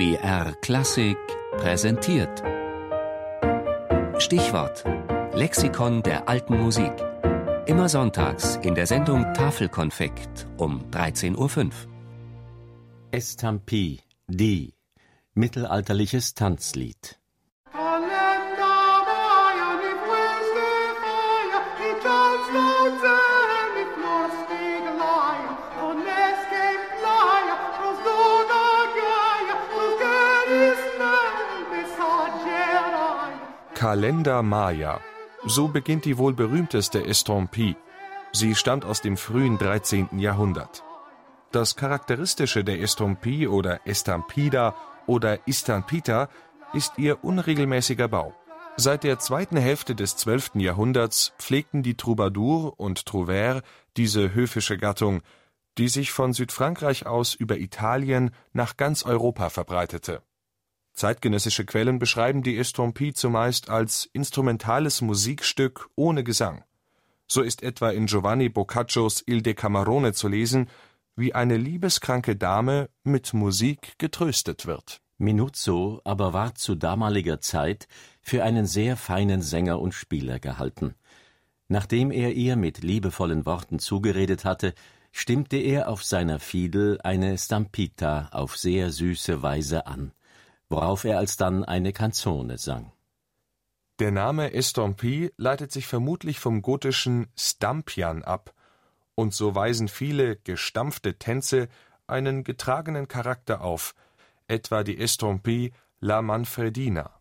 BR Klassik präsentiert. Stichwort: Lexikon der alten Musik. Immer sonntags in der Sendung Tafelkonfekt um 13.05 Uhr. Estampie, D. Mittelalterliches Tanzlied. Kalender Maya. So beginnt die wohl berühmteste Estampie. Sie stammt aus dem frühen 13. Jahrhundert. Das Charakteristische der Estampie oder Estampida oder Istampita ist ihr unregelmäßiger Bau. Seit der zweiten Hälfte des 12. Jahrhunderts pflegten die Troubadour und Trouvère diese höfische Gattung, die sich von Südfrankreich aus über Italien nach ganz Europa verbreitete Zeitgenössische Quellen beschreiben die Estampie zumeist als instrumentales Musikstück ohne Gesang. So ist etwa in Giovanni Boccaccios Il Decamerone zu lesen, wie eine liebeskranke Dame mit Musik getröstet wird. Minuzzo aber war zu damaliger Zeit für einen sehr feinen Sänger und Spieler gehalten. Nachdem er ihr mit liebevollen Worten zugeredet hatte, stimmte er auf seiner Fiedel eine Stampita auf sehr süße Weise an worauf er alsdann eine Canzone sang. Der Name Estampie leitet sich vermutlich vom gotischen Stampian ab, und so weisen viele gestampfte Tänze einen getragenen Charakter auf, etwa die Estampie La Manfredina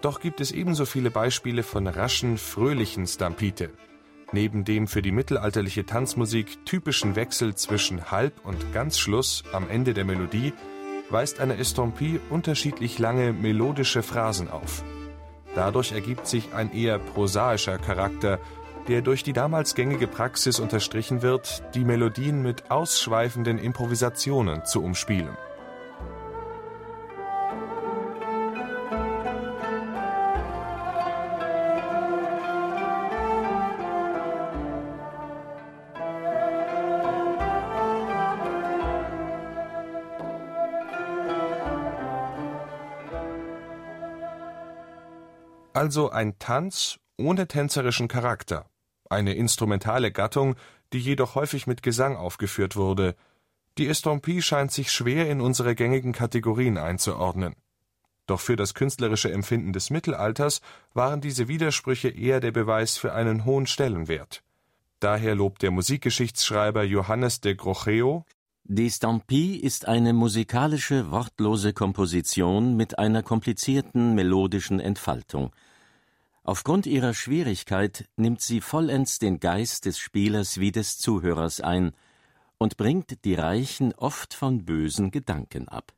Doch gibt es ebenso viele Beispiele von raschen, fröhlichen Stampite. Neben dem für die mittelalterliche Tanzmusik typischen Wechsel zwischen Halb- und Ganzschluss am Ende der Melodie weist eine Estampie unterschiedlich lange melodische Phrasen auf. Dadurch ergibt sich ein eher prosaischer Charakter, der durch die damals gängige Praxis unterstrichen wird, die Melodien mit ausschweifenden Improvisationen zu umspielen Also ein Tanz ohne tänzerischen Charakter, eine instrumentale Gattung, die jedoch häufig mit Gesang aufgeführt wurde. Die Estampie scheint sich schwer in unsere gängigen Kategorien einzuordnen. Doch für das künstlerische Empfinden des Mittelalters waren diese Widersprüche eher der Beweis für einen hohen Stellenwert. Daher lobt der Musikgeschichtsschreiber Johannes de Grocheo Die Stampie ist eine musikalische, wortlose Komposition mit einer komplizierten melodischen Entfaltung – Aufgrund ihrer Schwierigkeit nimmt sie vollends den Geist des Spielers wie des Zuhörers ein und bringt die Reichen oft von bösen Gedanken ab